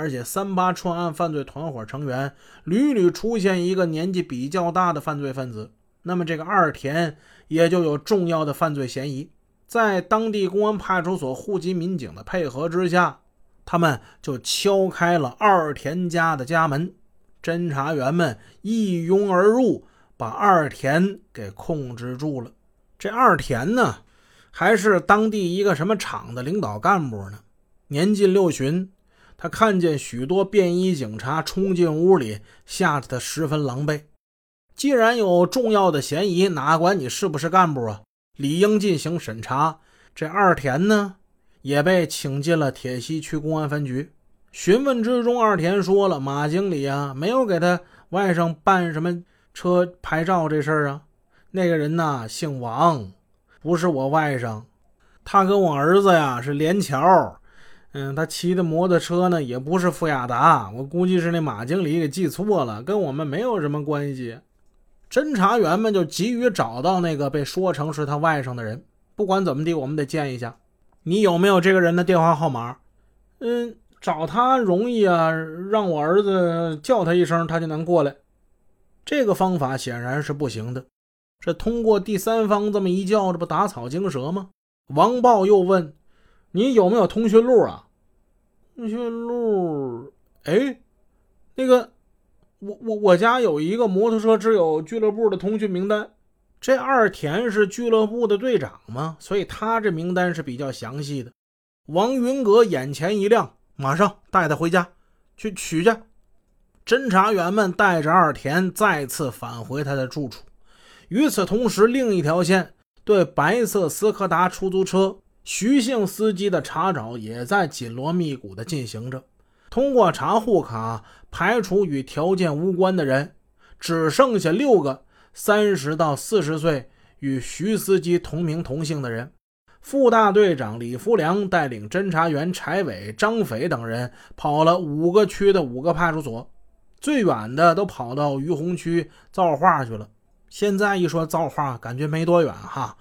而且三八串案犯罪团伙成员屡屡出现一个年纪比较大的犯罪分子，那么这个二田也就有重要的犯罪嫌疑。在当地公安派出所户籍民警的配合之下，他们就敲开了二田家的家门。侦查员们一拥而入，把二田给控制住了。这二田呢，还是当地一个什么厂的领导干部呢？年近六旬。他看见许多便衣警察冲进屋里，吓得他十分狼狈。既然有重要的嫌疑，哪管你是不是干部啊？理应进行审查。这二田呢，也被请进了铁西区公安分局。询问之中，二田说了：“马经理啊，没有给他外甥办什么车牌照这事儿啊。那个人呐，姓王，不是我外甥。他跟我儿子呀是连桥。”嗯，他骑的摩托车呢，也不是富亚达，我估计是那马经理给记错了，跟我们没有什么关系。侦查员们就急于找到那个被说成是他外甥的人，不管怎么地，我们得见一下。你有没有这个人的电话号码？嗯，找他容易啊，让我儿子叫他一声，他就能过来。这个方法显然是不行的。这通过第三方这么一叫，这不打草惊蛇吗？王豹又问。你有没有通讯录啊？通讯录，哎，那个，我我我家有一个摩托车只有俱乐部的通讯名单。这二田是俱乐部的队长吗？所以他这名单是比较详细的。王云阁眼前一亮，马上带他回家去取去。侦查员们带着二田再次返回他的住处。与此同时，另一条线对白色斯柯达出租车。徐姓司机的查找也在紧锣密鼓地进行着。通过查户卡，排除与条件无关的人，只剩下六个三十到四十岁与徐司机同名同姓的人。副大队长李福良带领侦查员柴伟、张斐等人跑了五个区的五个派出所，最远的都跑到于洪区造化去了。现在一说造化，感觉没多远哈。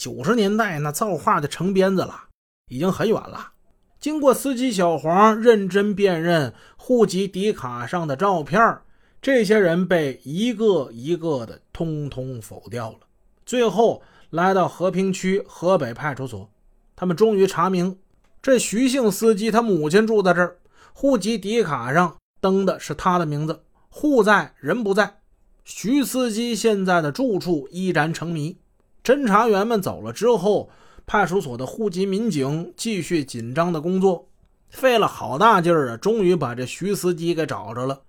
九十年代那造化就成鞭子了，已经很远了。经过司机小黄认真辨认户籍底卡上的照片，这些人被一个一个的通通否掉了。最后来到和平区河北派出所，他们终于查明，这徐姓司机他母亲住在这儿，户籍底卡上登的是他的名字，户在人不在。徐司机现在的住处依然成谜。侦查员们走了之后，派出所的户籍民警继续紧张的工作，费了好大劲儿啊，终于把这徐司机给找着了。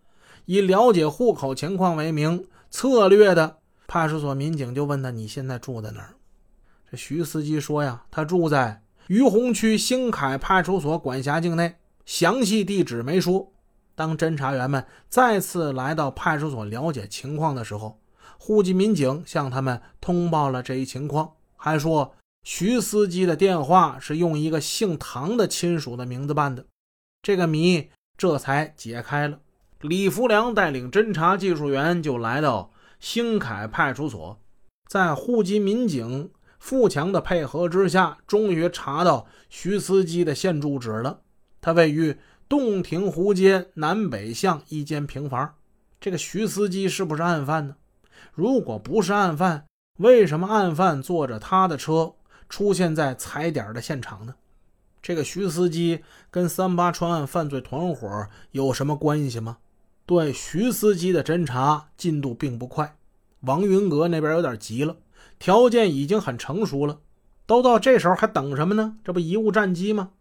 以了解户口情况为名，策略的派出所民警就问他：“你现在住在哪儿？”这徐司机说：“呀，他住在于洪区兴凯派出所管辖境内，详细地址没说。”当侦查员们再次来到派出所了解情况的时候，户籍民警向他们通报了这一情况，还说徐司机的电话是用一个姓唐的亲属的名字办的，这个谜这才解开了。李福良带领侦查技术员就来到兴凯派出所，在户籍民警富强的配合之下，终于查到徐司机的现住址了。他位于洞庭湖街南北巷一间平房。这个徐司机是不是案犯呢？如果不是案犯，为什么案犯坐着他的车出现在踩点的现场呢？这个徐司机跟三八川案犯罪团伙有什么关系吗？对徐司机的侦查进度并不快，王云阁那边有点急了，条件已经很成熟了，都到这时候还等什么呢？这不贻误战机吗？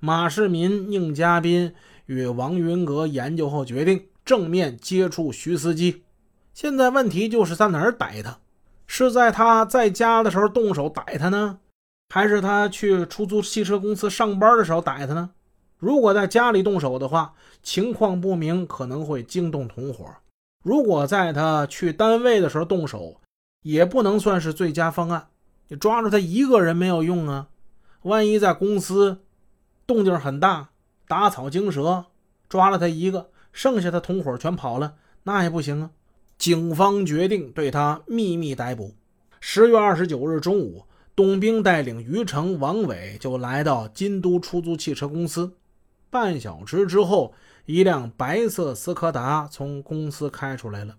马世民、宁家斌与王云阁研究后决定正面接触徐司机。现在问题就是在哪儿逮他？是在他在家的时候动手逮他呢，还是他去出租汽车公司上班的时候逮他呢？如果在家里动手的话，情况不明，可能会惊动同伙；如果在他去单位的时候动手，也不能算是最佳方案。你抓住他一个人没有用啊，万一在公司动静很大，打草惊蛇，抓了他一个，剩下的同伙全跑了，那也不行啊。警方决定对他秘密逮捕。十月二十九日中午，董兵带领于成、王伟就来到金都出租汽车公司。半小时之后，一辆白色斯柯达从公司开出来了。